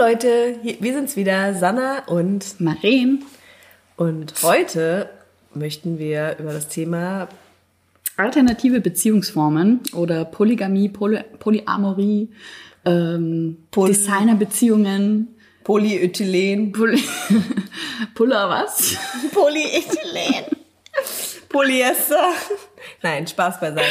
Leute, hier, wir sind's wieder, Sanna und Maren. Und heute möchten wir über das Thema alternative Beziehungsformen oder Polygamie, Poly Polyamorie, ähm, Poly- Designerbeziehungen, Polyethylen, Poly Puller was? Polyethylen, Polyester. Nein, Spaß beiseite.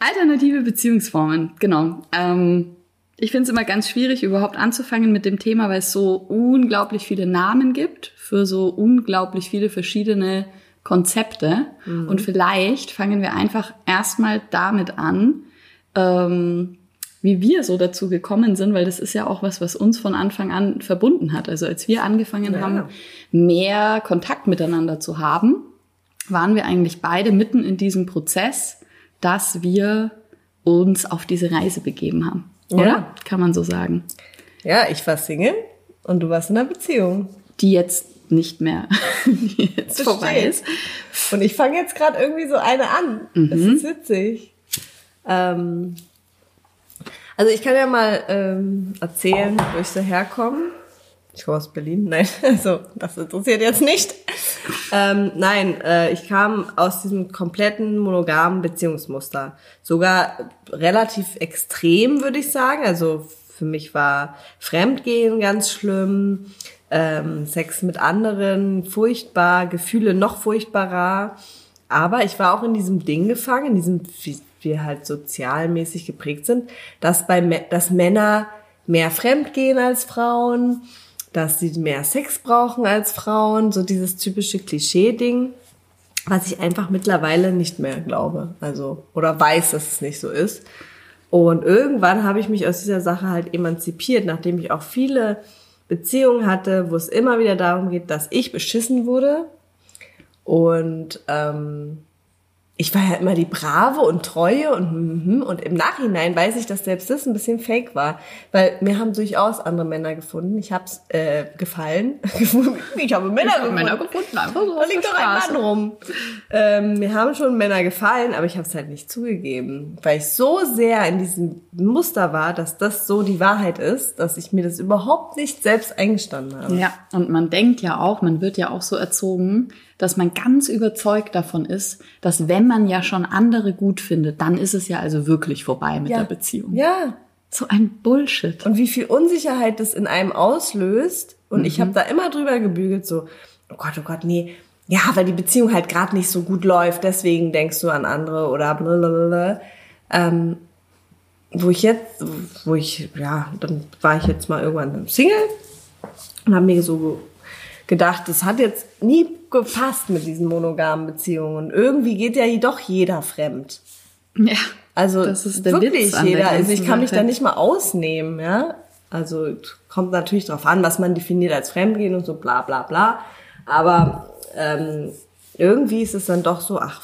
Alternative Beziehungsformen, genau. Ähm, ich finde es immer ganz schwierig, überhaupt anzufangen mit dem Thema, weil es so unglaublich viele Namen gibt für so unglaublich viele verschiedene Konzepte. Und vielleicht fangen wir einfach erstmal damit an, ähm, wie wir so dazu gekommen sind, weil das ist ja auch was, was uns von Anfang an verbunden hat. Also als wir angefangen Ja. haben, mehr Kontakt miteinander zu haben, waren wir eigentlich beide mitten in diesem Prozess, dass wir uns auf diese Reise begeben haben. Oder? Ja. Kann man so sagen. Ja, ich war Single und du warst in einer Beziehung. Die jetzt nicht mehr die jetzt Das vorbei ist. Und ich fange jetzt gerade irgendwie so eine an. Das Mhm. ist witzig. Ähm, also ich kann ja mal ähm, erzählen, wo ich so herkomme. Ich komme aus Berlin. Nein, also das interessiert jetzt nicht. Ähm, nein, äh, ich kam aus diesem kompletten monogamen Beziehungsmuster. Sogar relativ extrem, würde ich sagen. Also für mich war Fremdgehen ganz schlimm, ähm, Sex mit anderen furchtbar, Gefühle noch furchtbarer. Aber ich war auch in diesem Ding gefangen, in diesem, wie wir halt sozialmäßig geprägt sind, dass bei dass Männer mehr fremdgehen als Frauen, dass sie mehr Sex brauchen als Frauen, so dieses typische Klischee-Ding, was ich einfach mittlerweile nicht mehr glaube. Also, oder weiß, dass es nicht so ist. Und irgendwann habe ich mich aus dieser Sache halt emanzipiert, nachdem ich auch viele Beziehungen hatte, wo es immer wieder darum geht, dass ich beschissen wurde. Und ähm, ich war ja immer die Brave und Treue und mhm, und im Nachhinein weiß ich, dass selbst das ein bisschen fake war, weil mir haben durchaus andere Männer gefunden. Ich hab's äh, gefallen. ich habe Männer gefunden. Männer gefunden, einfach so Da liegt doch ein. Mann rum. Ähm, mir haben schon Männer gefallen, aber ich habe es halt nicht zugegeben, weil ich so sehr in diesem Muster war, dass das so die Wahrheit ist, dass ich mir das überhaupt nicht selbst eingestanden habe. Ja, und man denkt ja auch, man wird ja auch so erzogen, dass man ganz überzeugt davon ist, dass wenn man ja schon andere gut findet, dann ist es ja also wirklich vorbei mit der Beziehung. Ja. So ein Bullshit. Und wie viel Unsicherheit das in einem auslöst. Und ich habe da immer drüber gebügelt, so, oh Gott, oh Gott, nee. Ja, weil die Beziehung halt gerade nicht so gut läuft, deswegen denkst du an andere oder blablabla. Ähm, wo ich jetzt, wo ich, ja, dann war ich jetzt mal irgendwann Single und habe mir so gedacht, das hat jetzt nie gepasst mit diesen monogamen Beziehungen. Irgendwie geht ja doch jeder fremd. Ja. Also Das ist der wirklich Witz jeder. Also ich kann mich da nicht mal ausnehmen, ja. Also kommt natürlich drauf an, was man definiert als Fremdgehen und so bla bla bla. Aber ähm, irgendwie ist es dann doch so, ach,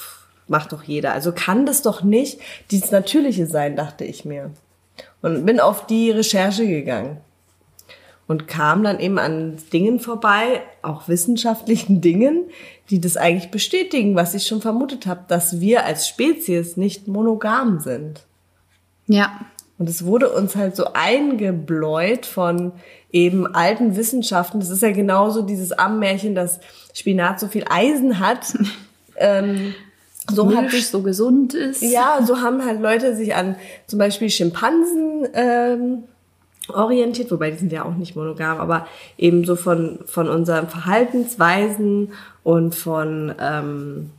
macht doch jeder. Also kann das doch nicht dieses Natürliche sein, dachte ich mir. Und bin auf die Recherche gegangen und kam dann eben an Dingen vorbei, auch wissenschaftlichen Dingen, die das eigentlich bestätigen, was ich schon vermutet habe, dass wir als Spezies nicht monogam sind. Ja. Und es wurde uns halt so eingebläut von eben alten Wissenschaften. Das ist ja genauso dieses Ammärchen, dass Spinat so viel Eisen hat. ähm, so hat sich so gesund ist. ja, so haben halt Leute sich an zum Beispiel Schimpansen ähm, orientiert, wobei die sind ja auch nicht monogam, aber eben so von, von unseren Verhaltensweisen und von, ähm,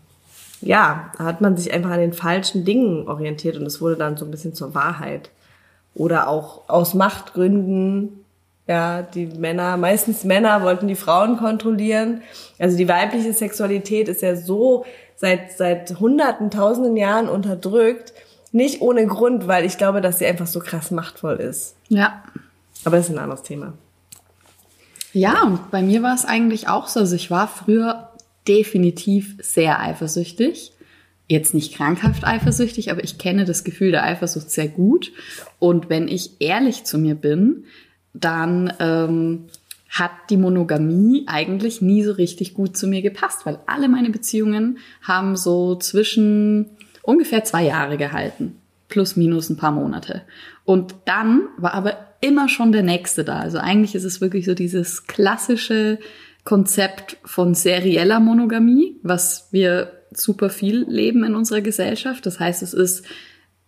ja, hat man sich einfach an den falschen Dingen orientiert und es wurde dann so ein bisschen zur Wahrheit. Oder auch aus Machtgründen, ja, die Männer, meistens Männer wollten die Frauen kontrollieren. Also die weibliche Sexualität ist ja so seit, seit hunderten, tausenden Jahren unterdrückt. Nicht ohne Grund, weil ich glaube, dass sie einfach so krass machtvoll ist. Ja. Aber das ist ein anderes Thema. Ja, und bei mir war es eigentlich auch so. Also ich war früher definitiv sehr eifersüchtig. Jetzt nicht krankhaft eifersüchtig, aber ich kenne das Gefühl der Eifersucht sehr gut. Und wenn ich ehrlich zu mir bin, dann ähm, hat die Monogamie eigentlich nie so richtig gut zu mir gepasst, weil alle meine Beziehungen haben so zwischen ungefähr zwei Jahre gehalten. Plus, minus ein paar Monate. Und dann war aber immer schon der nächste da. Also eigentlich ist es wirklich so dieses klassische Konzept von serieller Monogamie, was wir super viel leben in unserer Gesellschaft. Das heißt, es ist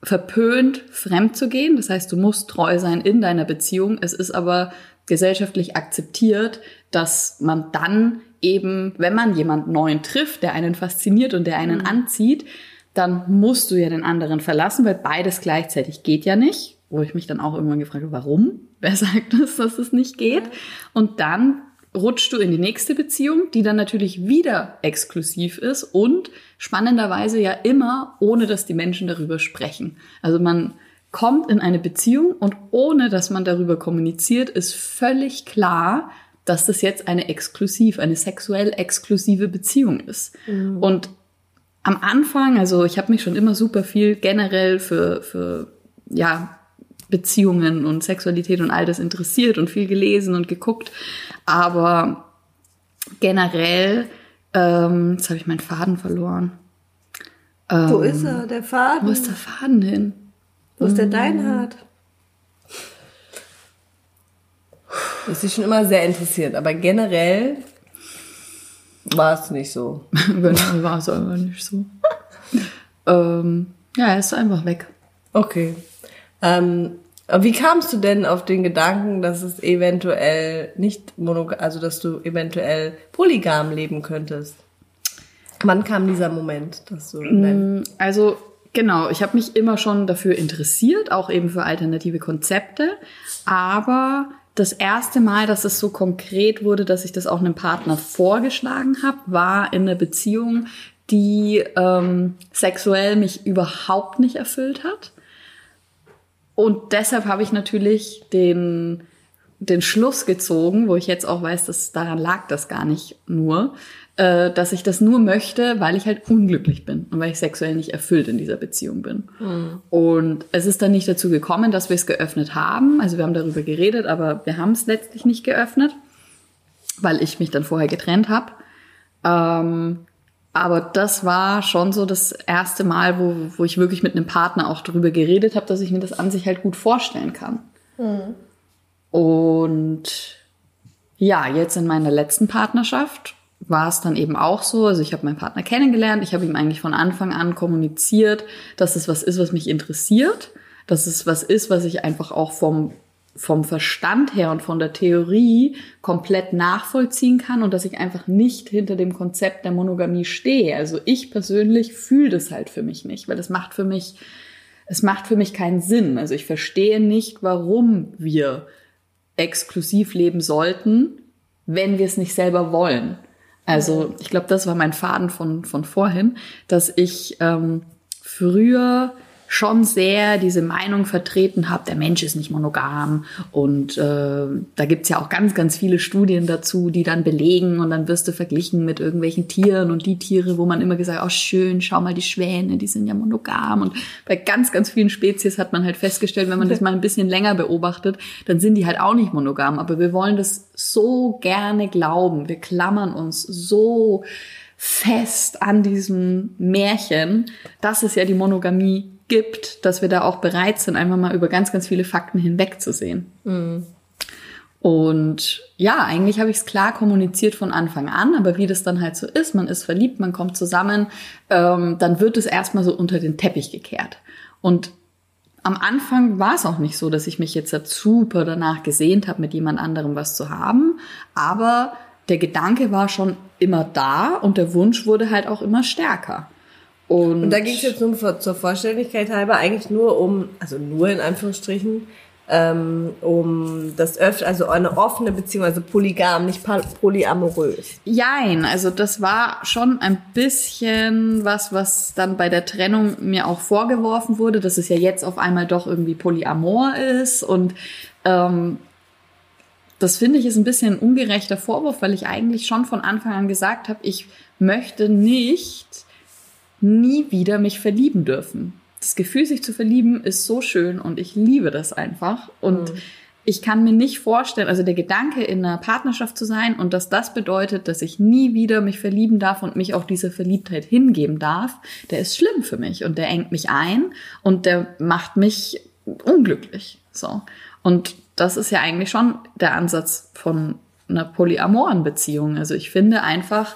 verpönt, fremd zu gehen. Das heißt, du musst treu sein in deiner Beziehung. Es ist aber gesellschaftlich akzeptiert, dass man dann eben, wenn man jemand Neuen trifft, der einen fasziniert und der einen mhm. anzieht, dann musst du ja den anderen verlassen, weil beides gleichzeitig geht ja nicht. Wo ich mich dann auch irgendwann gefragt habe, warum? Wer sagt das, dass es nicht geht? Und dann rutschst du in die nächste Beziehung, die dann natürlich wieder exklusiv ist und spannenderweise ja immer, ohne dass die Menschen darüber sprechen. Also man kommt in eine Beziehung und ohne dass man darüber kommuniziert, ist völlig klar, dass das jetzt eine exklusiv, eine sexuell exklusive Beziehung ist. Mhm. Und am Anfang, also ich habe mich schon immer super viel generell für, für ja, Beziehungen und Sexualität und all das interessiert und viel gelesen und geguckt. Aber generell, ähm, jetzt habe ich meinen Faden verloren. Ähm, wo ist er, der Faden? Wo ist der Faden hin? Wo ist der mhm. Deinhard? Das ist schon immer sehr interessiert, aber generell war es nicht so. genau, war es aber nicht so. ähm, ja, er ist einfach weg. Okay. Ähm, wie kamst du denn auf den Gedanken, dass es eventuell nicht monogam, also dass du eventuell polygam leben könntest? Wann kam dieser Moment, dass du? Mm, also genau, ich habe mich immer schon dafür interessiert, auch eben für alternative Konzepte, aber das erste Mal, dass es so konkret wurde, dass ich das auch einem Partner vorgeschlagen habe, war in einer Beziehung, die ähm, sexuell mich überhaupt nicht erfüllt hat. Und deshalb habe ich natürlich den, den Schluss gezogen, wo ich jetzt auch weiß, dass daran lag das gar nicht nur, äh, dass ich das nur möchte, weil ich halt unglücklich bin und weil ich sexuell nicht erfüllt in dieser Beziehung bin. Mhm. Und es ist dann nicht dazu gekommen, dass wir es geöffnet haben. Also wir haben darüber geredet, aber wir haben es letztlich nicht geöffnet, weil ich mich dann vorher getrennt habe. Ähm, aber das war schon so das erste Mal, wo, wo ich wirklich mit einem Partner auch darüber geredet habe, dass ich mir das an sich halt gut vorstellen kann. Mhm. Und ja, jetzt in meiner letzten Partnerschaft war es dann eben auch so. Also ich habe meinen Partner kennengelernt, ich habe ihm eigentlich von Anfang an kommuniziert, dass es was ist, was mich interessiert, dass es was ist, was ich einfach auch vom vom Verstand her und von der Theorie komplett nachvollziehen kann und dass ich einfach nicht hinter dem Konzept der Monogamie stehe. Also ich persönlich fühle das halt für mich nicht, weil es macht für mich, es macht für mich keinen Sinn. Also ich verstehe nicht, warum wir exklusiv leben sollten, wenn wir es nicht selber wollen. Also ich glaube, das war mein Faden von, von vorhin, dass ich ähm, früher schon sehr diese Meinung vertreten habe, der Mensch ist nicht monogam. Und äh, da gibt's ja auch ganz, ganz viele Studien dazu, die dann belegen und dann wirst du verglichen mit irgendwelchen Tieren und die Tiere, wo man immer gesagt, oh schön, schau mal die Schwäne, die sind ja monogam. Und bei ganz, ganz vielen Spezies hat man halt festgestellt, wenn man das mal ein bisschen länger beobachtet, dann sind die halt auch nicht monogam. Aber wir wollen das so gerne glauben. Wir klammern uns so fest an diesem Märchen, dass es ja die Monogamie gibt, dass wir da auch bereit sind, einfach mal über ganz, ganz viele Fakten hinwegzusehen. Mhm. Und ja, eigentlich habe ich es klar kommuniziert von Anfang an, aber wie das dann halt so ist, man ist verliebt, man kommt zusammen, ähm, dann wird es erstmal so unter den Teppich gekehrt. Und am Anfang war es auch nicht so, dass ich mich jetzt super danach gesehnt habe, mit jemand anderem was zu haben, aber der Gedanke war schon immer da und der Wunsch wurde halt auch immer stärker. Und, und da ging es jetzt nur zur Vollständigkeit halber eigentlich nur um, also nur in Anführungsstrichen, ähm, um das öfter, also eine offene Beziehung, also polygam, nicht polyamorös. Jein, also das war schon ein bisschen was, was dann bei der Trennung mir auch vorgeworfen wurde, dass es ja jetzt auf einmal doch irgendwie polyamor ist und ähm, das finde ich ist ein bisschen ein ungerechter Vorwurf, weil ich eigentlich schon von Anfang an gesagt habe, ich möchte nicht nie wieder mich verlieben dürfen. Das Gefühl, sich zu verlieben, ist so schön und ich liebe das einfach. Und mhm. ich kann mir nicht vorstellen, also der Gedanke, in einer Partnerschaft zu sein und dass das bedeutet, dass ich nie wieder mich verlieben darf und mich auch dieser Verliebtheit hingeben darf, der ist schlimm für mich und der engt mich ein und der macht mich unglücklich. So. Und das ist ja eigentlich schon der Ansatz von einer polyamoren Beziehung. Also ich finde einfach,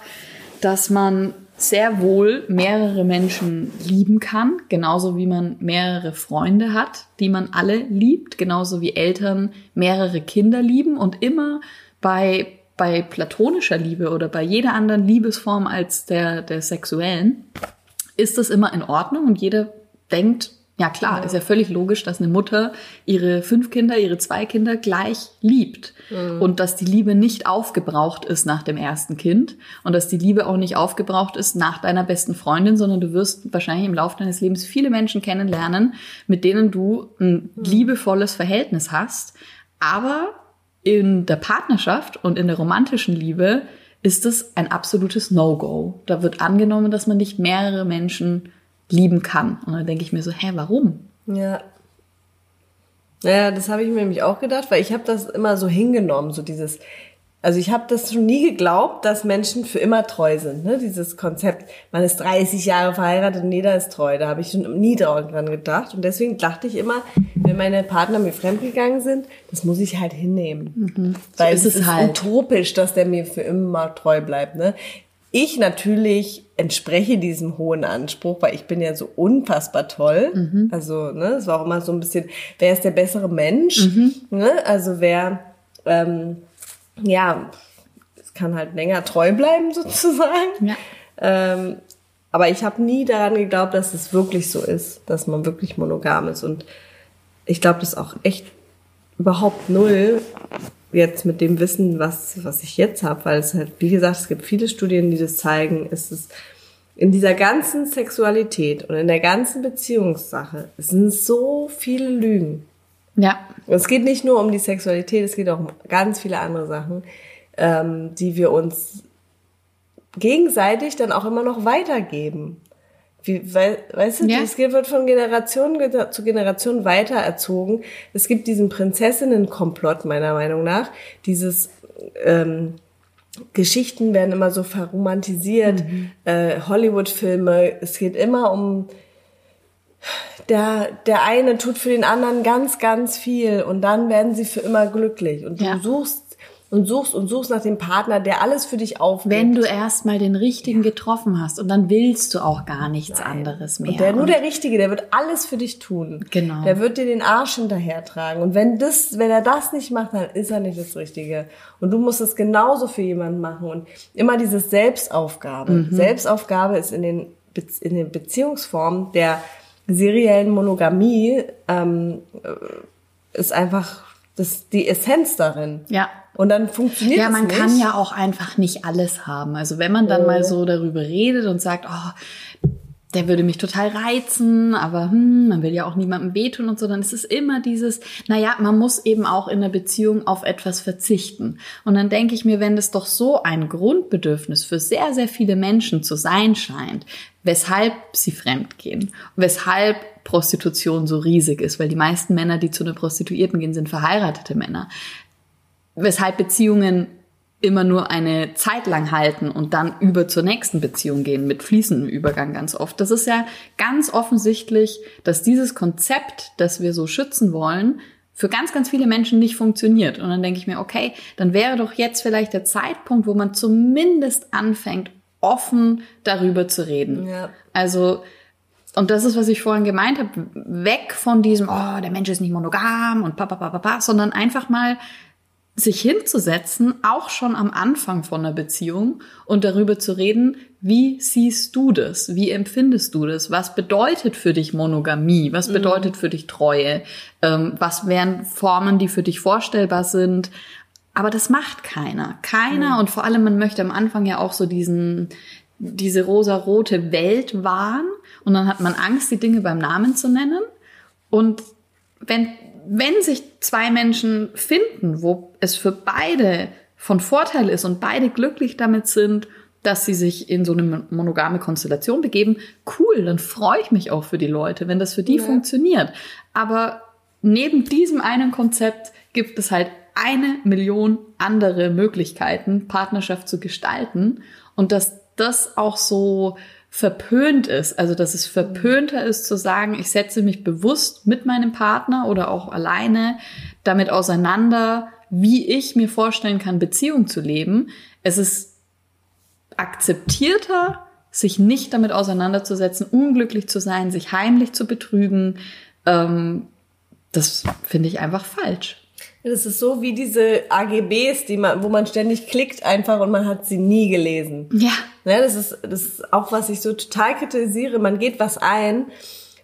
dass man sehr wohl mehrere Menschen lieben kann, genauso wie man mehrere Freunde hat, die man alle liebt, genauso wie Eltern mehrere Kinder lieben und immer bei, bei platonischer Liebe oder bei jeder anderen Liebesform als der, der sexuellen ist das immer in Ordnung und jeder denkt, ja klar, ja. ist ja völlig logisch, dass eine Mutter ihre fünf Kinder, ihre zwei Kinder gleich liebt. Mhm. Und dass die Liebe nicht aufgebraucht ist nach dem ersten Kind. Und dass die Liebe auch nicht aufgebraucht ist nach deiner besten Freundin, sondern du wirst wahrscheinlich im Laufe deines Lebens viele Menschen kennenlernen, mit denen du ein mhm. liebevolles Verhältnis hast. Aber in der Partnerschaft und in der romantischen Liebe ist es ein absolutes No-Go. Da wird angenommen, dass man nicht mehrere Menschen lieben kann. Und dann denke ich mir so, hä, warum? Ja. Naja, das habe ich mir nämlich auch gedacht, weil ich habe das immer so hingenommen, so dieses, also ich habe das schon nie geglaubt, dass Menschen für immer treu sind. Ne? Dieses Konzept, man ist 30 Jahre verheiratet und jeder ist treu. Da habe ich schon nie dran gedacht. Und deswegen dachte ich immer, wenn meine Partner mir fremdgegangen sind, das muss ich halt hinnehmen. Mhm. Weil so ist es ist halt. utopisch, dass der mir für immer treu bleibt. Ne? Ich natürlich entspreche diesem hohen Anspruch, weil ich bin ja so unfassbar toll. Mhm. Also, ne, es war auch immer so ein bisschen, wer ist der bessere Mensch? Mhm. Ne? Also wer ähm, ja, es kann halt länger treu bleiben sozusagen. Ja. Ähm, aber ich habe nie daran geglaubt, dass es wirklich so ist, dass man wirklich monogam ist. Und ich glaube das auch echt überhaupt null jetzt mit dem Wissen, was, was ich jetzt habe, weil es halt, wie gesagt, es gibt viele Studien, die das zeigen, ist es in dieser ganzen Sexualität und in der ganzen Beziehungssache, es sind so viele Lügen. Ja. Und es geht nicht nur um die Sexualität, es geht auch um ganz viele andere Sachen, ähm, die wir uns gegenseitig dann auch immer noch weitergeben. Wie, weil, weißt du, ja. das wird von Generation zu Generation weiter erzogen. Es gibt diesen Prinzessinnen-Komplott, meiner Meinung nach. Dieses ähm, Geschichten werden immer so verromantisiert, mhm. äh, Hollywood-Filme, es geht immer um der, der eine tut für den anderen ganz, ganz viel und dann werden sie für immer glücklich. Und du ja. suchst und suchst und suchst nach dem Partner, der alles für dich aufgibt. Wenn du erstmal den richtigen getroffen hast und dann willst du auch gar nichts Nein. anderes mehr. Und der, nur der Richtige, der wird alles für dich tun. Genau. Der wird dir den Arsch hinterher tragen. Und wenn das, wenn er das nicht macht, dann ist er nicht das Richtige. Und du musst es genauso für jemanden machen. Und immer dieses Selbstaufgabe. Mhm. Selbstaufgabe ist in den, in den Beziehungsformen der seriellen Monogamie ähm, äh, ist einfach das die Essenz darin. Ja. Und dann funktioniert Ja, man kann ja auch einfach nicht alles haben. Also wenn man dann oh. mal so darüber redet und sagt, oh, der würde mich total reizen, aber hm, man will ja auch niemandem wehtun und so, dann ist es immer dieses, naja, man muss eben auch in der Beziehung auf etwas verzichten. Und dann denke ich mir, wenn das doch so ein Grundbedürfnis für sehr, sehr viele Menschen zu sein scheint, weshalb sie fremdgehen, weshalb Prostitution so riesig ist, weil die meisten Männer, die zu einer Prostituierten gehen, sind verheiratete Männer, weshalb Beziehungen immer nur eine Zeit lang halten und dann über zur nächsten Beziehung gehen, mit fließendem Übergang ganz oft. Das ist ja ganz offensichtlich, dass dieses Konzept, das wir so schützen wollen, für ganz, ganz viele Menschen nicht funktioniert. Und dann denke ich mir, okay, dann wäre doch jetzt vielleicht der Zeitpunkt, wo man zumindest anfängt, offen darüber zu reden. Ja. Also, und das ist, was ich vorhin gemeint habe, weg von diesem, oh, der Mensch ist nicht monogam und pa, pa, pa, pa, pa, sondern einfach mal sich hinzusetzen, auch schon am Anfang von einer Beziehung und darüber zu reden, wie siehst du das? Wie empfindest du das? Was bedeutet für dich Monogamie? Was mhm. bedeutet für dich Treue? Ähm, was wären Formen, die für dich vorstellbar sind? Aber das macht keiner. Keiner mhm. und vor allem man möchte am Anfang ja auch so diesen, diese rosa-rote Welt wahren und dann hat man Angst, die Dinge beim Namen zu nennen. Und wenn wenn sich zwei Menschen finden, wo es für beide von Vorteil ist und beide glücklich damit sind, dass sie sich in so eine monogame Konstellation begeben, cool, dann freue ich mich auch für die Leute, wenn das für die ja. funktioniert. Aber neben diesem einen Konzept gibt es halt eine Million andere Möglichkeiten, Partnerschaft zu gestalten. Und dass das auch so verpönt ist, also dass es verpönter ist zu sagen, ich setze mich bewusst mit meinem Partner oder auch alleine damit auseinander, wie ich mir vorstellen kann, Beziehung zu leben. Es ist akzeptierter, sich nicht damit auseinanderzusetzen, unglücklich zu sein, sich heimlich zu betrügen. Ähm, das finde ich einfach falsch. Das ist so wie diese AGBs, die man, wo man ständig klickt einfach und man hat sie nie gelesen. Ja. Ne, das ist, das ist auch, was ich so total kritisiere. Man geht was ein,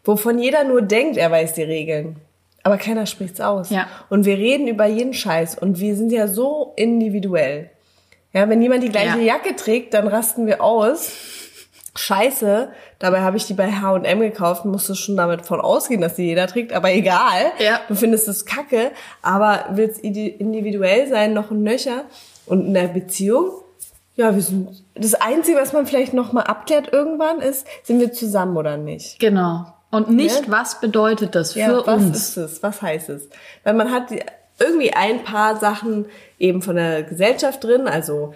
wovon jeder nur denkt, er weiß die Regeln. Aber keiner spricht's aus. Ja. Und wir reden über jeden Scheiß und wir sind ja so individuell. Ja, wenn jemand die gleiche Ja. Jacke trägt, dann rasten wir aus. Scheiße, dabei habe ich die bei H&M gekauft, musst du schon damit von ausgehen, dass die jeder trägt, aber egal. Ja. Du findest es kacke, aber willst individuell sein, noch ein Nöcher. Und in der Beziehung, ja, wir sind, das Einzige, was man vielleicht noch mal abklärt irgendwann ist, sind wir zusammen oder nicht. Genau. Und nicht, Ja. was bedeutet das für Ja, was uns? ist es? Was heißt es? Weil man hat irgendwie ein paar Sachen eben von der Gesellschaft drin, also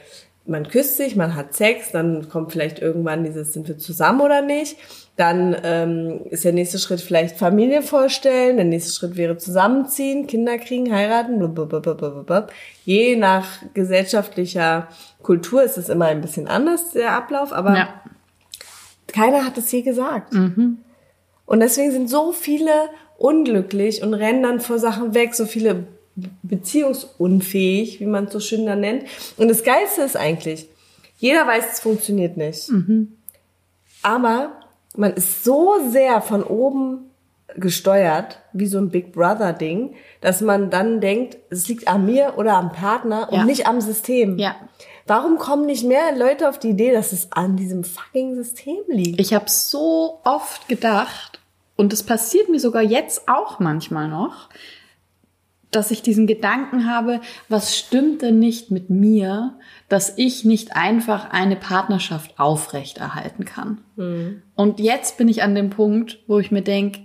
man küsst sich, man hat Sex, dann kommt vielleicht irgendwann dieses, sind wir zusammen oder nicht? Dann ähm, ist der nächste Schritt vielleicht Familie vorstellen, der nächste Schritt wäre zusammenziehen, Kinder kriegen, heiraten, blablabla. je nach gesellschaftlicher Kultur ist es immer ein bisschen anders, der Ablauf, aber Ja. keiner hat es je gesagt. Und deswegen sind so viele unglücklich und rennen dann vor Sachen weg, so viele beziehungsunfähig, wie man es so schön dann nennt. Und das Geilste ist eigentlich, jeder weiß, es funktioniert nicht. Aber man ist so sehr von oben gesteuert, wie so ein Big Brother Ding, dass man dann denkt, es liegt an mir oder am Partner und Ja. nicht am System. Ja. Warum kommen nicht mehr Leute auf die Idee, dass es an diesem fucking System liegt? Ich habe so oft gedacht, und es passiert mir sogar jetzt auch manchmal noch, dass ich diesen Gedanken habe, was stimmt denn nicht mit mir, dass ich nicht einfach eine Partnerschaft aufrechterhalten kann. Und jetzt bin ich an dem Punkt, wo ich mir denke,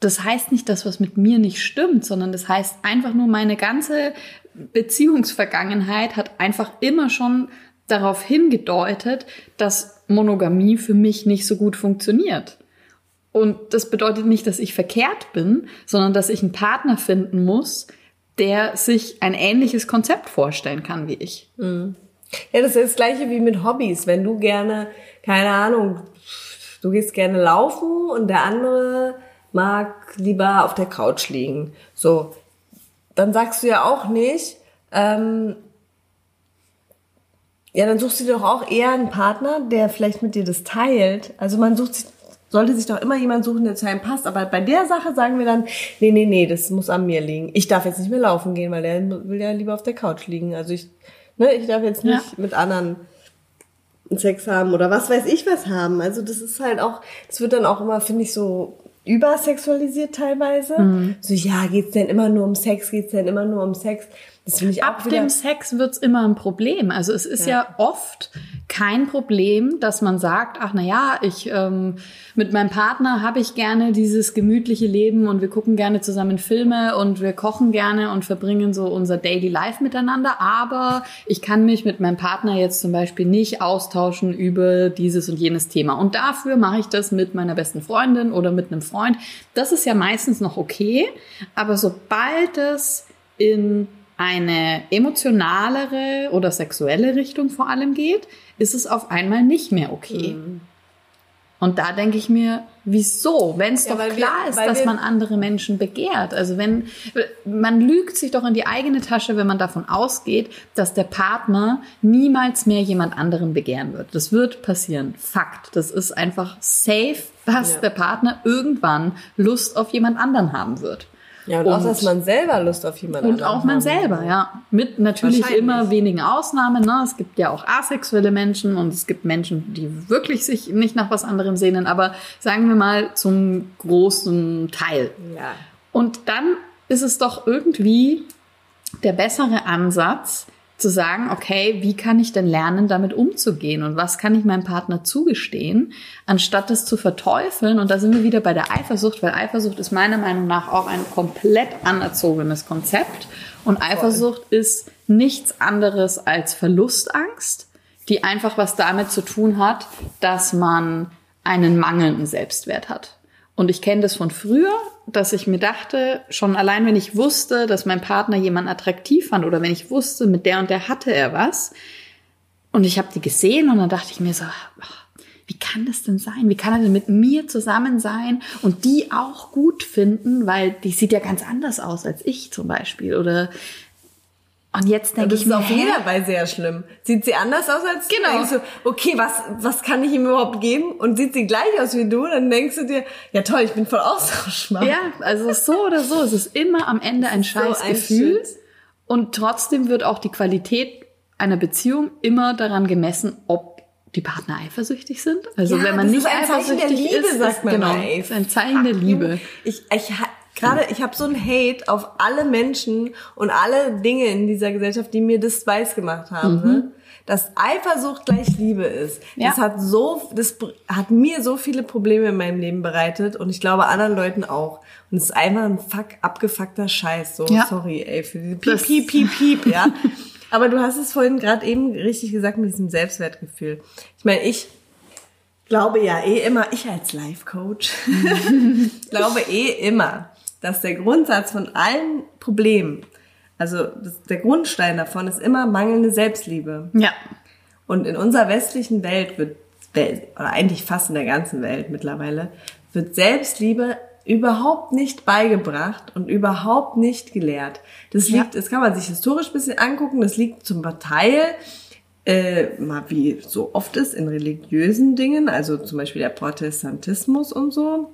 das heißt nicht, dass was mit mir nicht stimmt, sondern das heißt einfach nur, meine ganze Beziehungsvergangenheit hat einfach immer schon darauf hingedeutet, dass Monogamie für mich nicht so gut funktioniert. Und das bedeutet nicht, dass ich verkehrt bin, sondern dass ich einen Partner finden muss, der sich ein ähnliches Konzept vorstellen kann wie ich. Ja, das ist das gleiche wie mit Hobbys. Wenn du gerne, keine Ahnung, du gehst gerne laufen und der andere mag lieber auf der Couch liegen. So, dann sagst du ja auch nicht, ähm, ja, dann suchst du dir doch auch eher einen Partner, der vielleicht mit dir das teilt. Also man sucht sich, sollte sich doch immer jemand suchen, der zu einem passt. Aber bei der Sache sagen wir dann, nee, nee, nee, das muss an mir liegen. Ich darf jetzt nicht mehr laufen gehen, weil der will ja lieber auf der Couch liegen. Also ich, ne, ich darf jetzt nicht Ja. mit anderen Sex haben oder was weiß ich was haben. Also das ist halt auch, es wird dann auch immer, finde ich, so übersexualisiert teilweise. Mhm. So, ja, geht's denn immer nur um Sex? Geht's denn immer nur um Sex? Das finde ich Ab auch wieder. dem Sex wird's immer ein Problem. Also es ist ja, oft kein Problem, dass man sagt, ach na ja, ich ähm, mit meinem Partner habe ich gerne dieses gemütliche Leben und wir gucken gerne zusammen Filme und wir kochen gerne und verbringen so unser Daily Life miteinander. Aber ich kann mich mit meinem Partner jetzt zum Beispiel nicht austauschen über dieses und jenes Thema. Und dafür mache ich das mit meiner besten Freundin oder mit einem Freund. Das ist ja meistens noch okay. Aber sobald es in eine emotionalere oder sexuelle Richtung vor allem geht, ist es auf einmal nicht mehr okay. Und da denke ich mir, wieso? Wenn es Ja, doch weil wir- klar ist, dass man andere Menschen begehrt. Also wenn man lügt sich doch in die eigene Tasche, wenn man davon ausgeht, dass der Partner niemals mehr jemand anderen begehren wird. Das wird passieren. Fakt. Das ist einfach safe, dass Ja. der Partner irgendwann Lust auf jemand anderen haben wird. Ja, und, auch, und- dass man selber Lust auf jemanden Und anderen auch man haben selber, ja. Mit natürlich immer wenigen Ausnahmen. Ne? Es gibt ja auch asexuelle Menschen und es gibt Menschen, die wirklich sich nicht nach was anderem sehnen. Aber sagen wir mal zum großen Teil. Ja. Und dann ist es doch irgendwie der bessere Ansatz, zu sagen, okay, wie kann ich denn lernen, damit umzugehen und was kann ich meinem Partner zugestehen, anstatt es zu verteufeln. Und da sind wir wieder bei der Eifersucht, weil Eifersucht ist meiner Meinung nach auch ein komplett anerzogenes Konzept. Und Eifersucht ist nichts anderes als Verlustangst die einfach was damit zu tun hat, dass man einen mangelnden Selbstwert hat. Und ich kenne das von früher, dass ich mir dachte, schon allein wenn ich wusste, dass mein Partner jemand attraktiv fand oder wenn ich wusste, mit der und der hatte er was, und ich habe die gesehen und dann dachte ich mir so, wie kann das denn sein? Wie kann er denn mit mir zusammen sein und die auch gut finden, weil die sieht ja ganz anders aus als ich zum Beispiel oder und jetzt denke ich mir, das ist auf jeder Weise sehr schlimm. Sieht sie anders aus als du? Genau. Denkst du, okay, was, was kann ich ihm überhaupt geben? Und sieht sie gleich aus wie du? Dann denkst du dir, ja toll, ich bin voll austauschbar. Ja, also so oder so. Es ist immer am Ende ein scheiß so Gefühl. Und trotzdem wird auch die Qualität einer Beziehung immer daran gemessen, ob die Partner eifersüchtig sind. Also Ja, wenn man nicht ist eifersüchtig Liebe, ist, sagt ist, man genau, ist ein Zeichen der Liebe. Ich, ich gerade, ich habe so ein Hate auf alle Menschen und alle Dinge in dieser Gesellschaft, die mir das weiß gemacht haben. Ne? Dass Eifersucht gleich Liebe ist. Ja. Das hat so, das hat mir so viele Probleme in meinem Leben bereitet und ich glaube anderen Leuten auch. Und es ist einfach ein fuck, abgefuckter Scheiß. So, Ja. sorry, ey, für diese Piep, Piep, Piep, Piep, ja. Aber du hast es vorhin gerade eben richtig gesagt mit diesem Selbstwertgefühl. Ich meine, ich glaube ja eh immer, ich als Life-Coach, glaube eh immer, dass der Grundsatz von allen Problemen, also das, der Grundstein davon ist immer mangelnde Selbstliebe. Ja. Und in unserer westlichen Welt wird, oder eigentlich fast in der ganzen Welt mittlerweile, wird Selbstliebe überhaupt nicht beigebracht und überhaupt nicht gelehrt. Das Ja. liegt, das kann man sich historisch ein bisschen angucken, das liegt zum Teil, äh, mal wie so oft ist, in religiösen Dingen, also zum Beispiel der Protestantismus und so,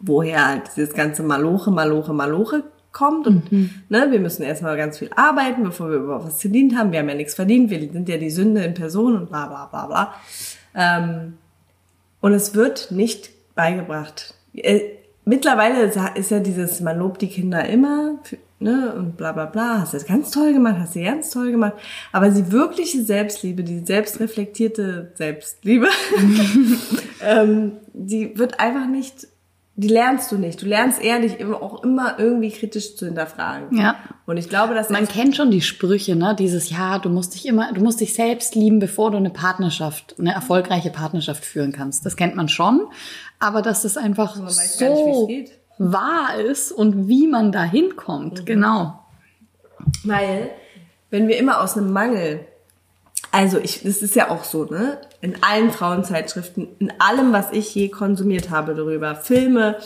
woher halt dieses ganze Maloche, Maloche, Maloche kommt und ne, wir müssen erstmal ganz viel arbeiten, bevor wir überhaupt was verdient haben. Wir haben ja nichts verdient, wir sind ja die Sünde in Person und bla bla bla bla. Ähm, und es wird nicht beigebracht. Äh, mittlerweile ist ja dieses, man lobt die Kinder immer, für, ne, und bla bla bla, hast du das ganz toll gemacht, hast du ganz toll gemacht. Aber die wirkliche Selbstliebe, die selbstreflektierte Selbstliebe, ähm, die wird einfach nicht, die lernst du nicht. Du lernst eher dich immer, auch immer irgendwie kritisch zu hinterfragen. Ja. Und ich glaube, dass Man kennt schon die Sprüche, ne? Dieses ja, du musst dich immer, du musst dich selbst lieben, bevor du eine Partnerschaft, eine erfolgreiche Partnerschaft führen kannst. Das kennt man schon, aber dass das einfach nicht, wie es so geht. wahr ist und wie man da Mhm. hinkommt, genau. Weil, wenn wir immer aus einem Mangel, also ich, das ist ja auch so, ne? In allen Frauenzeitschriften, in allem, was ich je konsumiert habe darüber, Filme,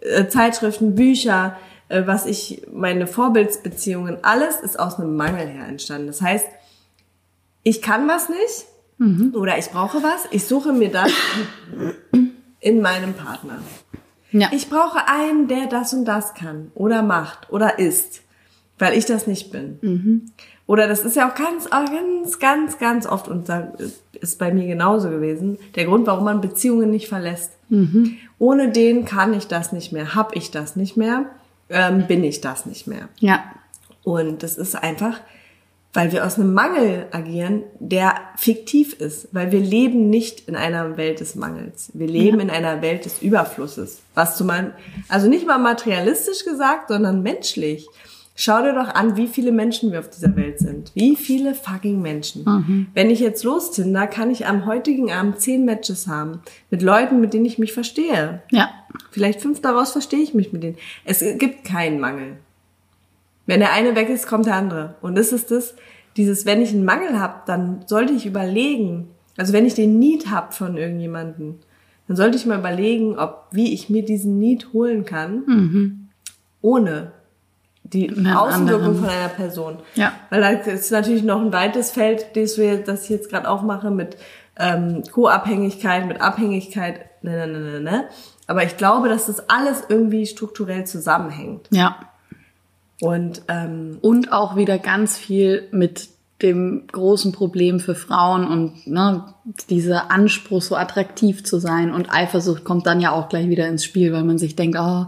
äh, Zeitschriften, Bücher, äh, was ich, meine Vorbildsbeziehungen, alles ist aus einem Mangel her entstanden. Das heißt, ich kann was nicht oder ich brauche was, ich suche mir das in meinem Partner. Ja. Ich brauche einen, der das und das kann oder macht oder ist, weil ich das nicht bin. Oder das ist ja auch ganz, auch ganz, ganz, ganz oft und ist bei mir genauso gewesen, der Grund, warum man Beziehungen nicht verlässt. Ohne den kann ich das nicht mehr, hab ich das nicht mehr, ähm, bin ich das nicht mehr. ja. Und das ist einfach, weil wir aus einem Mangel agieren, der fiktiv ist, weil wir leben nicht in einer Welt des Mangels. Wir leben in einer Welt des Überflusses. Was zu man, also nicht mal materialistisch gesagt, sondern menschlich. Schau dir doch an, wie viele Menschen wir auf dieser Welt sind. Wie viele fucking Menschen. Wenn ich jetzt lostinder, kann ich am heutigen Abend zehn Matches haben. Mit Leuten, mit denen ich mich verstehe. Ja. Vielleicht fünf daraus verstehe ich mich mit denen. Es gibt keinen Mangel. Wenn der eine weg ist, kommt der andere. Und das ist das, dieses, wenn ich einen Mangel habe, dann sollte ich überlegen, also wenn ich den Need hab von irgendjemanden, dann sollte ich mal überlegen, ob, wie ich mir diesen Need holen kann, ohne die Außenwirkung anderen. von einer Person. Ja. Weil da ist natürlich noch ein weites Feld, das, wir, das ich jetzt gerade auch mache mit ähm, Co-Abhängigkeit, mit Abhängigkeit, ne, ne, ne, ne, ne. Aber ich glaube, dass das alles irgendwie strukturell zusammenhängt. Ja. Und ähm, Und auch wieder ganz viel mit dem großen Problem für Frauen und ne, dieser Anspruch, so attraktiv zu sein und Eifersucht kommt dann ja auch gleich wieder ins Spiel, weil man sich denkt, oh,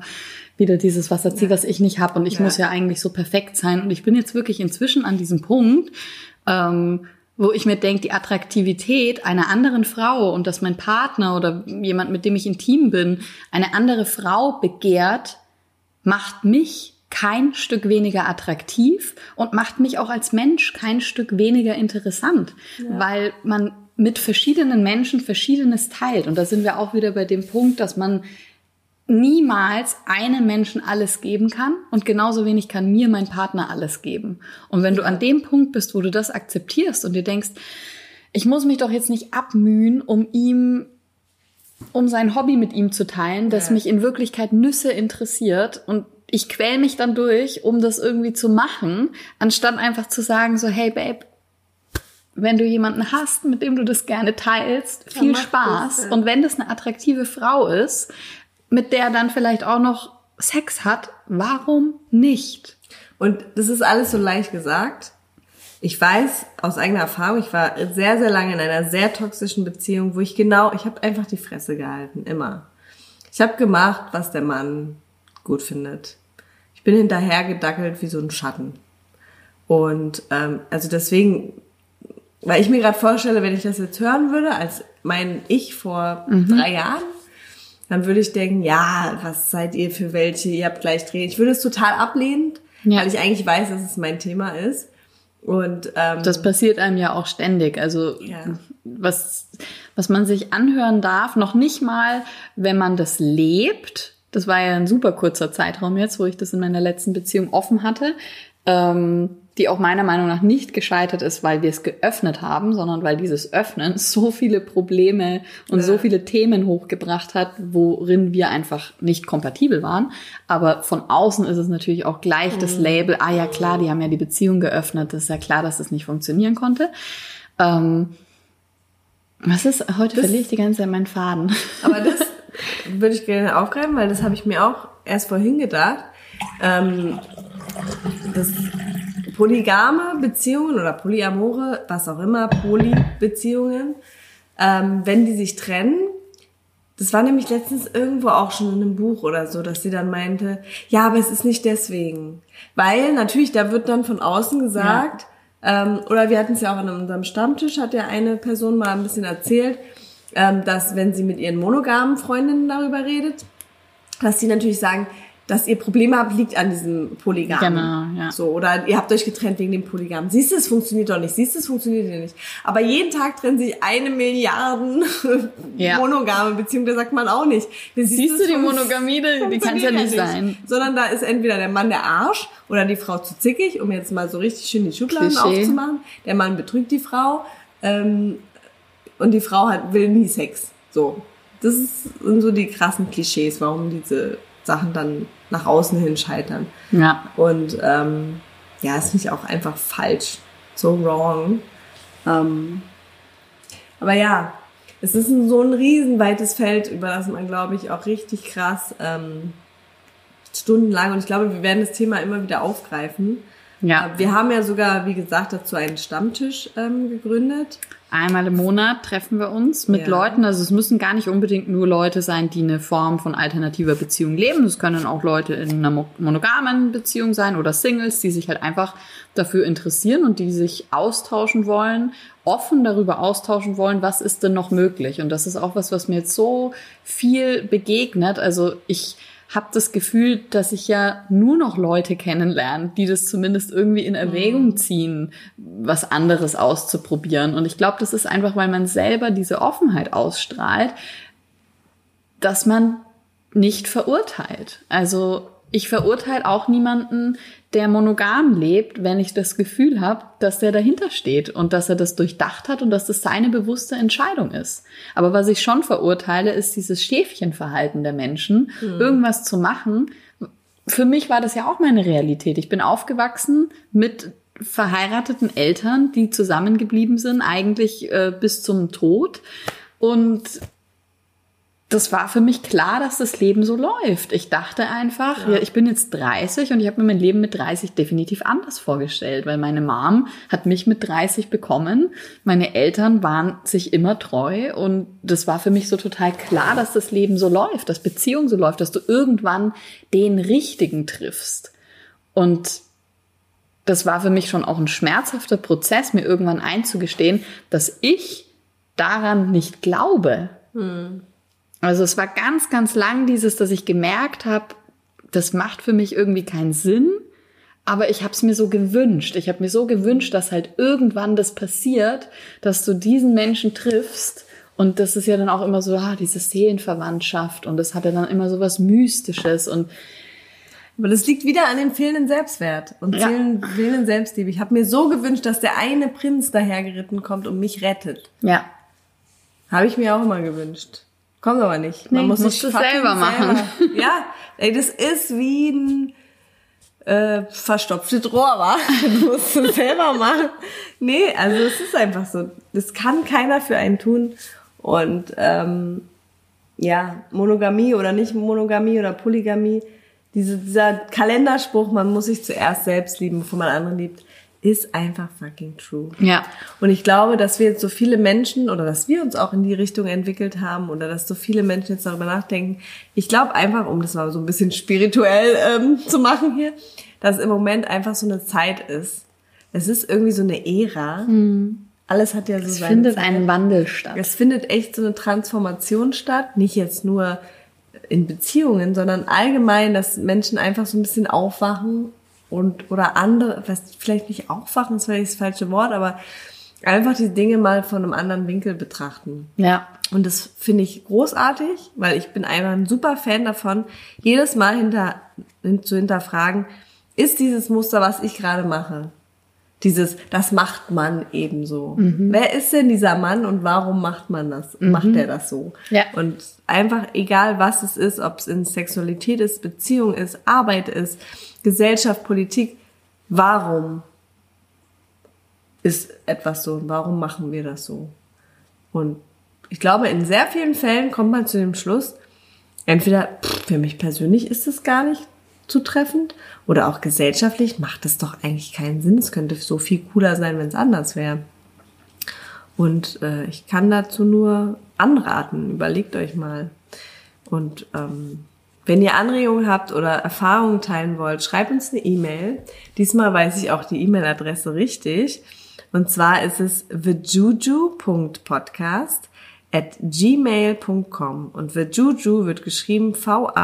wieder dieses, was erzählt, was ich nicht habe und ich Ja. muss ja eigentlich so perfekt sein. Und ich bin jetzt wirklich inzwischen an diesem Punkt, ähm, wo ich mir denke, die Attraktivität einer anderen Frau und dass mein Partner oder jemand, mit dem ich intim bin, eine andere Frau begehrt, macht mich kein Stück weniger attraktiv und macht mich auch als Mensch kein Stück weniger interessant, ja. weil man mit verschiedenen Menschen Verschiedenes teilt. Und da sind wir auch wieder bei dem Punkt, dass man niemals einem Menschen alles geben kann und genauso wenig kann mir mein Partner alles geben. Und wenn du an dem Punkt bist, wo du das akzeptierst und dir denkst, ich muss mich doch jetzt nicht abmühen, um ihm um sein Hobby mit ihm zu teilen, das ja. mich in Wirklichkeit Nüsse interessiert und ich quäl mich dann durch, um das irgendwie zu machen, anstatt einfach zu sagen so, hey Babe, wenn du jemanden hast, mit dem du das gerne teilst, viel ja, Spaß. Das, ja. Und wenn das eine attraktive Frau ist, mit der dann vielleicht auch noch Sex hat, warum nicht? Und das ist alles so leicht gesagt. Ich weiß aus eigener Erfahrung, ich war sehr, sehr lange in einer sehr toxischen Beziehung, wo ich genau, ich habe einfach die Fresse gehalten, immer. Ich habe gemacht, was der Mann gut findet. Ich bin hinterher gedackelt wie so ein Schatten. Und ähm, also deswegen, weil ich mir gerade vorstelle, wenn ich das jetzt hören würde, als mein Ich vor mhm. drei Jahren, dann würde ich denken, ja, was seid ihr für welche, ihr habt gleich drehen. Ich würde es total ablehnen, ja. weil ich eigentlich weiß, dass es mein Thema ist. Und ähm, das passiert einem ja auch ständig. Also ja. was, was man sich anhören darf, noch nicht mal, wenn man das lebt. Das war ja ein super kurzer Zeitraum jetzt, wo ich das in meiner letzten Beziehung offen hatte. Ähm, die auch meiner Meinung nach nicht gescheitert ist, weil wir es geöffnet haben, sondern weil dieses Öffnen so viele Probleme und ja. so viele Themen hochgebracht hat, worin wir einfach nicht kompatibel waren. Aber von außen ist es natürlich auch gleich mhm. das Label, ah ja klar, die haben ja die Beziehung geöffnet, das ist ja klar, dass das nicht funktionieren konnte. Ähm, was ist, heute das, verliere ich die ganze Zeit meinen Faden. Aber das würde ich gerne aufgreifen, weil das habe ich mir auch erst vorhin gedacht. Ähm, das polygame Beziehungen oder polyamore, was auch immer, Polybeziehungen, ähm, wenn die sich trennen, das war nämlich letztens irgendwo auch schon in einem Buch oder so, dass sie dann meinte, ja, aber es ist nicht deswegen. Weil natürlich, da wird dann von außen gesagt, ja. ähm, oder wir hatten es ja auch an unserem Stammtisch, hat ja eine Person mal ein bisschen erzählt, ähm, dass wenn sie mit ihren monogamen Freundinnen darüber redet, dass sie natürlich sagen, dass ihr Probleme habt, liegt an diesem Polygam. Genau, ja. So, oder ihr habt euch getrennt wegen dem Polygam. Siehst du, es funktioniert doch nicht. Siehst du, es funktioniert nicht. Aber jeden Tag trennen sich eine Milliarden ja. monogame Beziehungen, da sagt man auch nicht. Siehst, siehst du die Monogamie, die kann ja nicht sein. Sondern da ist entweder der Mann der Arsch oder die Frau zu zickig, um jetzt mal so richtig schön die Schubladen Klischee. aufzumachen. Der Mann betrügt die Frau ähm, und die Frau hat, will nie Sex. So. Das sind so die krassen Klischees, warum diese Sachen dann nach außen hin scheitern. Ja. Und ähm, ja, finde ich auch einfach falsch. So wrong. Ähm, aber ja, es ist ein, so ein riesenweites Feld, über das man, glaube ich, auch richtig krass ähm, stundenlang, und ich glaube, wir werden das Thema immer wieder aufgreifen. Ja. Wir haben ja sogar, wie gesagt, dazu einen Stammtisch ähm, gegründet. Einmal im Monat treffen wir uns mit ja. Leuten. Also es müssen gar nicht unbedingt nur Leute sein, die eine Form von alternativer Beziehung leben. Es können auch Leute in einer monogamen Beziehung sein oder Singles, die sich halt einfach dafür interessieren und die sich austauschen wollen, offen darüber austauschen wollen, was ist denn noch möglich. Und das ist auch was, was mir jetzt so viel begegnet. Also ich habe das Gefühl, dass ich ja nur noch Leute kennenlerne, die das zumindest irgendwie in Erwägung mhm. ziehen, was anderes auszuprobieren. Und ich glaube, das ist einfach, weil man selber diese Offenheit ausstrahlt, dass man nicht verurteilt. Also ich verurteile auch niemanden, der monogam lebt, wenn ich das Gefühl habe, dass der dahinter steht und dass er das durchdacht hat und dass das seine bewusste Entscheidung ist. Aber was ich schon verurteile, ist dieses Schäfchenverhalten der Menschen, mhm. irgendwas zu machen. Für mich war das ja auch meine Realität. Ich bin aufgewachsen mit verheirateten Eltern, die zusammengeblieben sind, eigentlich äh, bis zum Tod. Und das war für mich klar, dass das Leben so läuft. Ich dachte einfach, ja. ja ich bin jetzt 30 und ich habe mir mein Leben mit 30 definitiv anders vorgestellt, weil meine Mom hat mich mit 30 bekommen. Meine Eltern waren sich immer treu und das war für mich so total klar, dass das Leben so läuft, dass Beziehung so läuft, dass du irgendwann den Richtigen triffst. Und das war für mich schon auch ein schmerzhafter Prozess, mir irgendwann einzugestehen, dass ich daran nicht glaube. Hm. Also es war ganz, ganz lang dieses, dass ich gemerkt habe, das macht für mich irgendwie keinen Sinn, aber ich habe es mir so gewünscht. Ich habe mir so gewünscht, dass halt irgendwann das passiert, dass du diesen Menschen triffst. Und das ist ja dann auch immer so, ah, diese Seelenverwandtschaft. Und das hat ja dann immer so was Mystisches. Und aber das liegt wieder an dem fehlenden Selbstwert und Ja. fehlenden, Selbstliebe. Ich habe mir so gewünscht, dass der eine Prinz dahergeritten kommt und mich rettet. ja, Habe ich mir auch immer gewünscht. Kommt aber nicht. Man Nee, muss fucking selber machen. Selber. Ja, ey, das ist wie ein äh, verstopftes Rohr, wa? Du musst es selber machen. Nee, also es ist einfach so. Das kann keiner für einen tun. Und ähm, ja, Monogamie oder nicht Monogamie oder Polygamie, diese, dieser Kalenderspruch, man muss sich zuerst selbst lieben, bevor man andere liebt, ist einfach fucking true. ja, Und ich glaube, dass wir jetzt so viele Menschen oder dass wir uns auch in die Richtung entwickelt haben oder dass so viele Menschen jetzt darüber nachdenken. Ich glaube einfach, um das mal so ein bisschen spirituell ähm, zu machen hier, dass im Moment einfach so eine Zeit ist. Es ist irgendwie so eine Ära. Alles hat ja so es seine findet Zeit. ein Wandel statt. Es findet echt so eine Transformation statt, nicht jetzt nur in Beziehungen, sondern allgemein, dass Menschen einfach so ein bisschen aufwachen und oder andere, was vielleicht nicht aufwachen, ist vielleicht das falsche Wort, aber einfach die Dinge mal von einem anderen Winkel betrachten. Ja, Und das finde ich großartig, weil ich bin einfach ein super Fan davon, jedes Mal hinter, hin, zu hinterfragen, ist dieses Muster, was ich gerade mache, dieses, das macht man ebenso. Wer ist denn dieser Mann und warum macht man das? Macht er das so? Ja. Und einfach egal, was es ist, ob es in Sexualität ist, Beziehung ist, Arbeit ist, Gesellschaft, Politik, warum ist etwas so warum machen wir das so? Und ich glaube, in sehr vielen Fällen kommt man zu dem Schluss, entweder für mich persönlich ist es gar nicht zutreffend oder auch gesellschaftlich macht es doch eigentlich keinen Sinn. Es könnte so viel cooler sein, wenn es anders wäre. Und äh, ich kann dazu nur anraten. Überlegt euch mal. Und ähm, wenn ihr Anregungen habt oder Erfahrungen teilen wollt, schreibt uns eine E-Mail. Diesmal weiß ich auch die E-Mail-Adresse richtig. Und zwar ist es thejuju.podcast at gmail.com. Und Vejuju wird geschrieben V-A-J-U-J-U.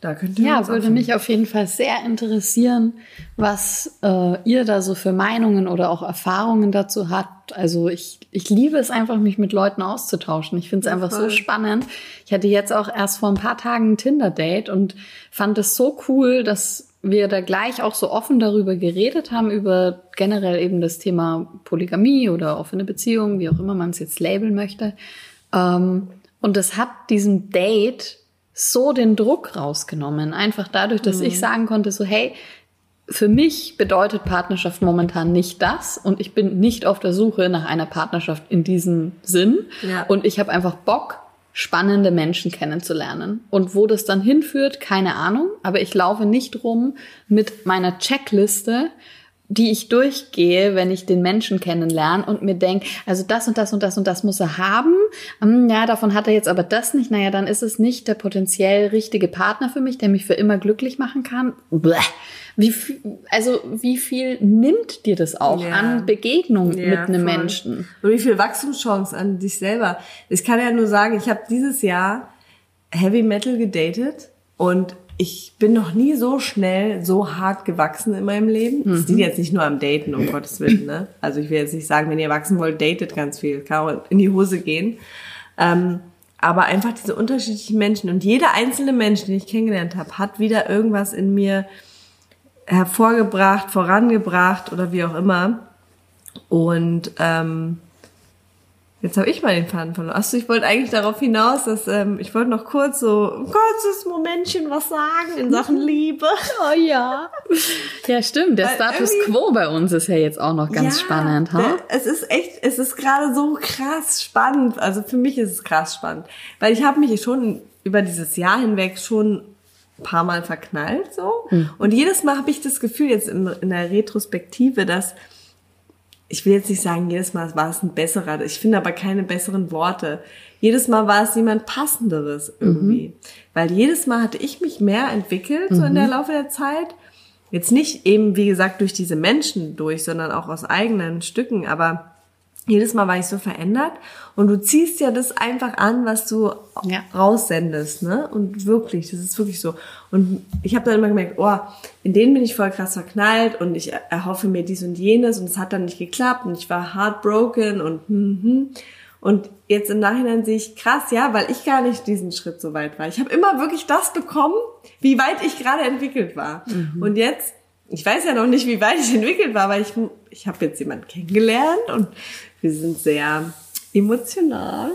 Da könnt ihr Ja, würde mich auf jeden Fall sehr interessieren, was äh, ihr da so für Meinungen oder auch Erfahrungen dazu habt. Also ich, ich liebe es einfach, mich mit Leuten auszutauschen. Ich finde es einfach so voll. spannend. Ich hatte jetzt auch erst vor ein paar Tagen ein Tinder-Date und fand es so cool, dass wir da gleich auch so offen darüber geredet haben, über generell eben das Thema Polygamie oder offene Beziehung, wie auch immer man es jetzt labeln möchte. Ähm, und das hat diesem Date so den Druck rausgenommen. Einfach dadurch, dass ich sagen konnte, so, hey, für mich bedeutet Partnerschaft momentan nicht das und ich bin nicht auf der Suche nach einer Partnerschaft in diesem Sinn. Ja. Und ich habe einfach Bock, spannende Menschen kennenzulernen. Und wo das dann hinführt, keine Ahnung. Aber ich laufe nicht rum mit meiner Checkliste, die ich durchgehe, wenn ich den Menschen kennenlerne und mir denke, also das und das und das und das muss er haben. Hm, Ja, davon hat er jetzt aber das nicht. Naja, dann ist es nicht der potenziell richtige Partner für mich, der mich für immer glücklich machen kann. Bleh. Wie viel, also wie viel nimmt dir das auch Ja. an Begegnung Ja, mit einem voll. Menschen? Und wie viel Wachstumschance an dich selber. Ich kann ja nur sagen, ich habe dieses Jahr Heavy Metal gedatet und ich bin noch nie so schnell, so hart gewachsen in meinem Leben. Das liegt jetzt nicht nur am Daten, um Gottes Willen. Ne? Also ich will jetzt nicht sagen, wenn ihr wachsen wollt, datet ganz viel. Kann auch in die Hose gehen. Ähm, aber einfach diese unterschiedlichen Menschen und jeder einzelne Mensch, den ich kennengelernt habe, hat wieder irgendwas in mir hervorgebracht, vorangebracht oder wie auch immer. Und ähm, jetzt habe ich mal den Faden verloren. Achso, ich wollte eigentlich darauf hinaus, dass ähm, ich wollte noch kurz so ein kurzes Momentchen was sagen in Sachen Liebe. Oh ja. Ja, stimmt. Der Weil Status quo bei uns ist ja jetzt auch noch ganz Ja, spannend, ha? der- Es ist echt, es ist gerade so krass spannend. Also für mich ist es krass spannend, weil ich habe mich schon über dieses Jahr hinweg schon paar Mal verknallt so und jedes Mal habe ich das Gefühl jetzt in, in der Retrospektive, dass ich will jetzt nicht sagen, jedes Mal war es ein besserer, ich finde aber keine besseren Worte. Jedes Mal war es jemand passenderes irgendwie. Weil jedes Mal hatte ich mich mehr entwickelt, so in der Laufe der Zeit. Jetzt nicht eben, wie gesagt, durch diese Menschen durch, sondern auch aus eigenen Stücken, aber jedes Mal war ich so verändert und du ziehst ja das einfach an, was du Ja. raussendest, ne? Und wirklich, das ist wirklich so. Und ich habe dann immer gemerkt, oh, in denen bin ich voll krass verknallt und ich erhoffe mir dies und jenes und es hat dann nicht geklappt und ich war heartbroken und hm, hm. Und jetzt im Nachhinein sehe ich krass, ja, weil ich gar nicht diesen Schritt so weit war. Ich habe immer wirklich das bekommen, wie weit ich gerade entwickelt war. Und jetzt, ich weiß ja noch nicht, wie weit ich entwickelt war, weil ich, ich habe jetzt jemanden kennengelernt und wir sind sehr emotional.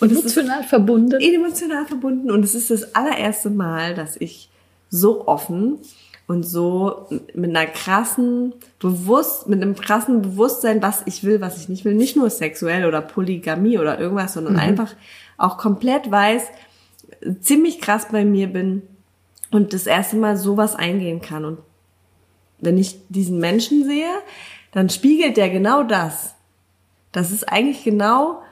Und ist Emotional verbunden. emotional verbunden und es ist das allererste Mal, dass ich so offen und so mit einer krassen bewusst mit einem krassen Bewusstsein, was ich will, was ich nicht will, nicht nur sexuell oder Polygamie oder irgendwas, sondern einfach auch komplett weiß, ziemlich krass bei mir bin und das erste Mal sowas eingehen kann und wenn ich diesen Menschen sehe, dann spiegelt der genau das. Das ist eigentlich genau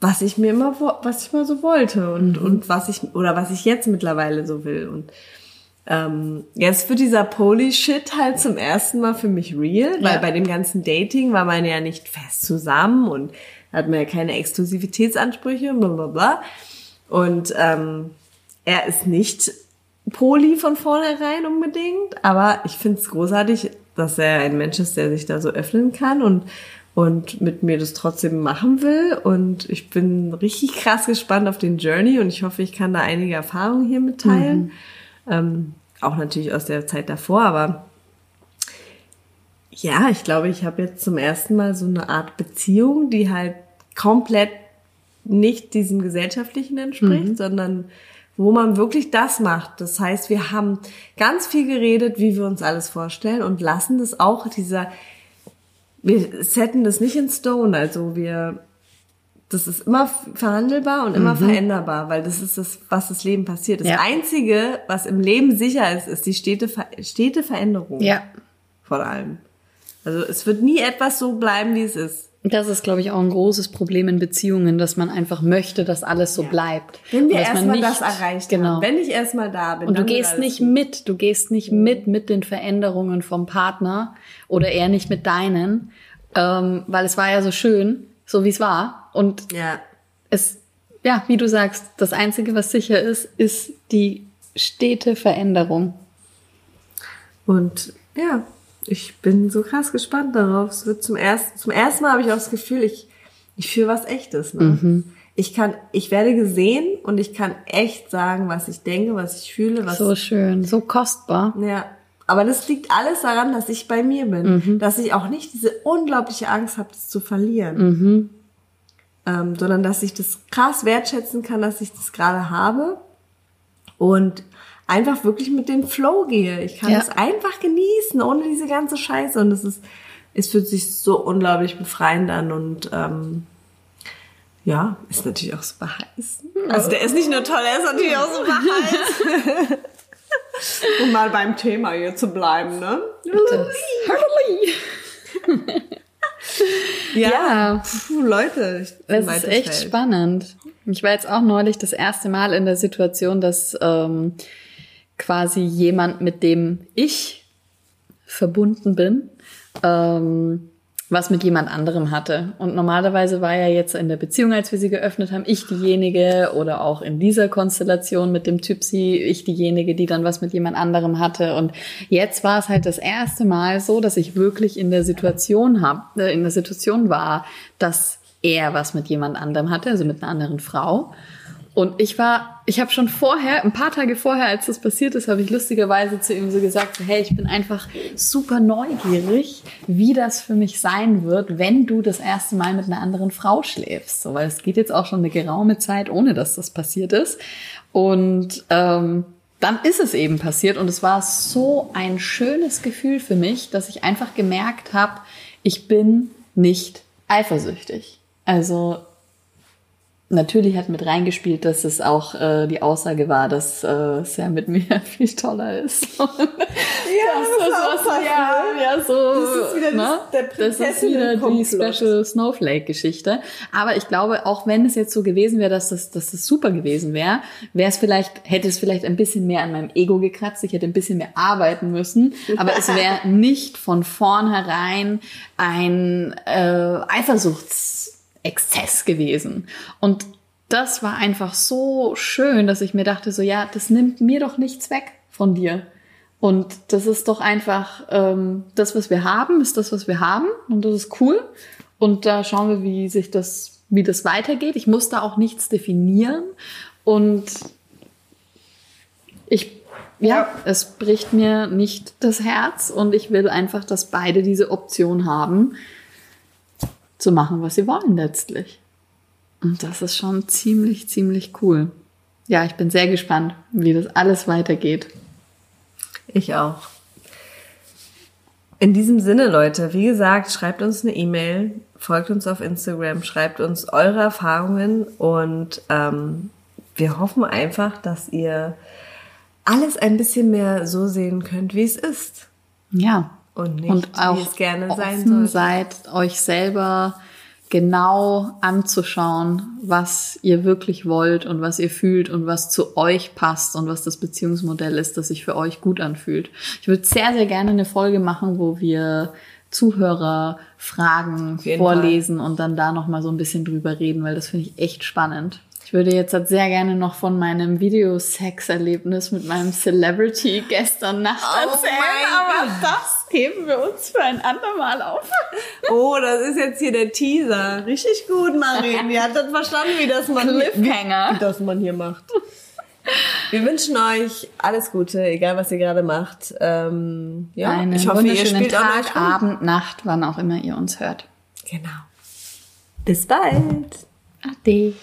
was ich mir immer, was ich mal so wollte und, und was ich, oder was ich jetzt mittlerweile so will. Und ähm, jetzt wird dieser Poly-Shit halt zum ersten Mal für mich real, weil Ja. bei dem ganzen Dating war man ja nicht fest zusammen und hat man ja keine Exklusivitätsansprüche, bla bla bla. Und ähm, er ist nicht Poly von vornherein unbedingt, aber ich finde es großartig, dass er ein Mensch ist, der sich da so öffnen kann und und mit mir das trotzdem machen will. Und ich bin richtig krass gespannt auf den Journey und ich hoffe, ich kann da einige Erfahrungen hier mitteilen. Ähm, auch natürlich aus der Zeit davor, aber ja, ich glaube, ich habe jetzt zum ersten Mal so eine Art Beziehung, die halt komplett nicht diesem gesellschaftlichen entspricht, sondern wo man wirklich das macht. Das heißt, wir haben ganz viel geredet, wie wir uns alles vorstellen und lassen das auch dieser, wir setten das nicht in Stone, also wir, das ist immer verhandelbar und immer veränderbar, weil das ist das, was das Leben passiert. Das Ja. Einzige, was im Leben sicher ist, ist die stete, stete Veränderung. Ja. Vor allem. Also es wird nie etwas so bleiben, wie es ist. Das ist, glaube ich, auch ein großes Problem in Beziehungen, dass man einfach möchte, dass alles so Ja. bleibt. Wenn wir erstmal das erreicht genau. haben, wenn ich erstmal da bin. Und du gehst nicht gut. mit, du gehst nicht mit mit den Veränderungen vom Partner oder er nicht mit deinen, ähm, weil es war ja so schön, so wie es war. Und Ja. es, ja, wie du sagst, das Einzige, was sicher ist, ist die stete Veränderung. Und ja, ich bin so krass gespannt darauf. Es wird zum ersten, zum ersten Mal habe ich auch das Gefühl, ich, ich fühle was Echtes. Ne? Mhm. Ich kann, ich werde gesehen und ich kann echt sagen, was ich denke, was ich fühle, was So schön, so kostbar. Ja, aber das liegt alles daran, dass ich bei mir bin, Mhm. dass ich auch nicht diese unglaubliche Angst habe, das zu verlieren, Mhm. ähm, sondern dass ich das krass wertschätzen kann, dass ich das gerade habe und einfach wirklich mit dem Flow gehe. Ich kann Ja. es einfach genießen, ohne diese ganze Scheiße und es ist, es fühlt sich so unglaublich befreiend an und ähm, ja, ist natürlich auch super heiß. Also der ist nicht nur toll, er ist natürlich auch super heiß. um mal beim Thema hier zu bleiben, ne? Ja, Ja. Puh, Leute, Das ist echt entfernt. spannend. Ich war jetzt auch neulich das erste Mal in der Situation, dass ähm, quasi jemand, mit dem ich verbunden bin, ähm, was mit jemand anderem hatte. Und normalerweise war ja jetzt in der Beziehung, als wir sie geöffnet haben, ich diejenige oder auch in dieser Konstellation mit dem Typsi, ich diejenige, die dann was mit jemand anderem hatte. Und jetzt war es halt das erste Mal so, dass ich wirklich in der Situation hab, äh, in der Situation war, dass er was mit jemand anderem hatte, also mit einer anderen Frau. Und ich war, ich habe schon vorher, ein paar Tage vorher, als das passiert ist, habe ich lustigerweise zu ihm so gesagt, hey, ich bin einfach super neugierig, wie das für mich sein wird, wenn du das erste Mal mit einer anderen Frau schläfst. So, weil es geht jetzt auch schon eine geraume Zeit, ohne dass das passiert ist. Und ähm, dann ist es eben passiert und es war so ein schönes Gefühl für mich, dass ich einfach gemerkt habe, ich bin nicht eifersüchtig. Also natürlich hat mit reingespielt, dass es auch äh, die Aussage war, dass äh, Sam mit mir viel toller ist. ja, das, das, das was, ja, ja, so. Das ist wieder, ne? das, das ist wieder die Special Snowflake-Geschichte. Aber ich glaube, auch wenn es jetzt so gewesen wäre, dass das, dass das super gewesen wäre, wäre es vielleicht, hätte es vielleicht ein bisschen mehr an meinem Ego gekratzt. Ich hätte ein bisschen mehr arbeiten müssen. Aber es wäre nicht von vornherein ein äh, Eifersuchts Exzess gewesen. Und das war einfach so schön, dass ich mir dachte, so ja, das nimmt mir doch nichts weg von dir. Und das ist doch einfach ähm, das, was wir haben, ist das, was wir haben. Und das ist cool. Und da schauen wir, wie sich das, wie das weitergeht. Ich muss da auch nichts definieren. Und ich, ja, ja, es bricht mir nicht das Herz. Und ich will einfach, dass beide diese Option haben, zu machen, was sie wollen letztlich. Und das ist schon ziemlich, ziemlich cool. Ja, ich bin sehr gespannt, wie das alles weitergeht. Ich auch. In diesem Sinne, Leute, wie gesagt, schreibt uns eine E-Mail, folgt uns auf Instagram, schreibt uns eure Erfahrungen und ähm, wir hoffen einfach, dass ihr alles ein bisschen mehr so sehen könnt, wie es ist. Ja, und nicht, und auch wie es gerne sein soll. seid, euch selber genau anzuschauen, was ihr wirklich wollt und was ihr fühlt und was zu euch passt und was das Beziehungsmodell ist, das sich für euch gut anfühlt. Ich würde sehr, sehr gerne eine Folge machen, wo wir Zuhörer Fragen vorlesen Fall. und dann da nochmal so ein bisschen drüber reden, weil das finde ich echt spannend. Ich würde jetzt halt sehr gerne noch von meinem Videosex-Erlebnis mit meinem Celebrity gestern Nacht oh erzählen, aber Gott. das heben wir uns für ein andermal auf. Oh, das ist jetzt hier der Teaser. Richtig gut, Marien. Ihr habt verstanden, wie das man, Cliffhanger. Wie, wie das man hier macht. Wir wünschen euch alles Gute, egal was ihr gerade macht. Ähm, ja, Einen ich hoffe, ihr spielt Tag, Abend, Nacht, wann auch immer ihr uns hört. Genau. Bis bald. Ade.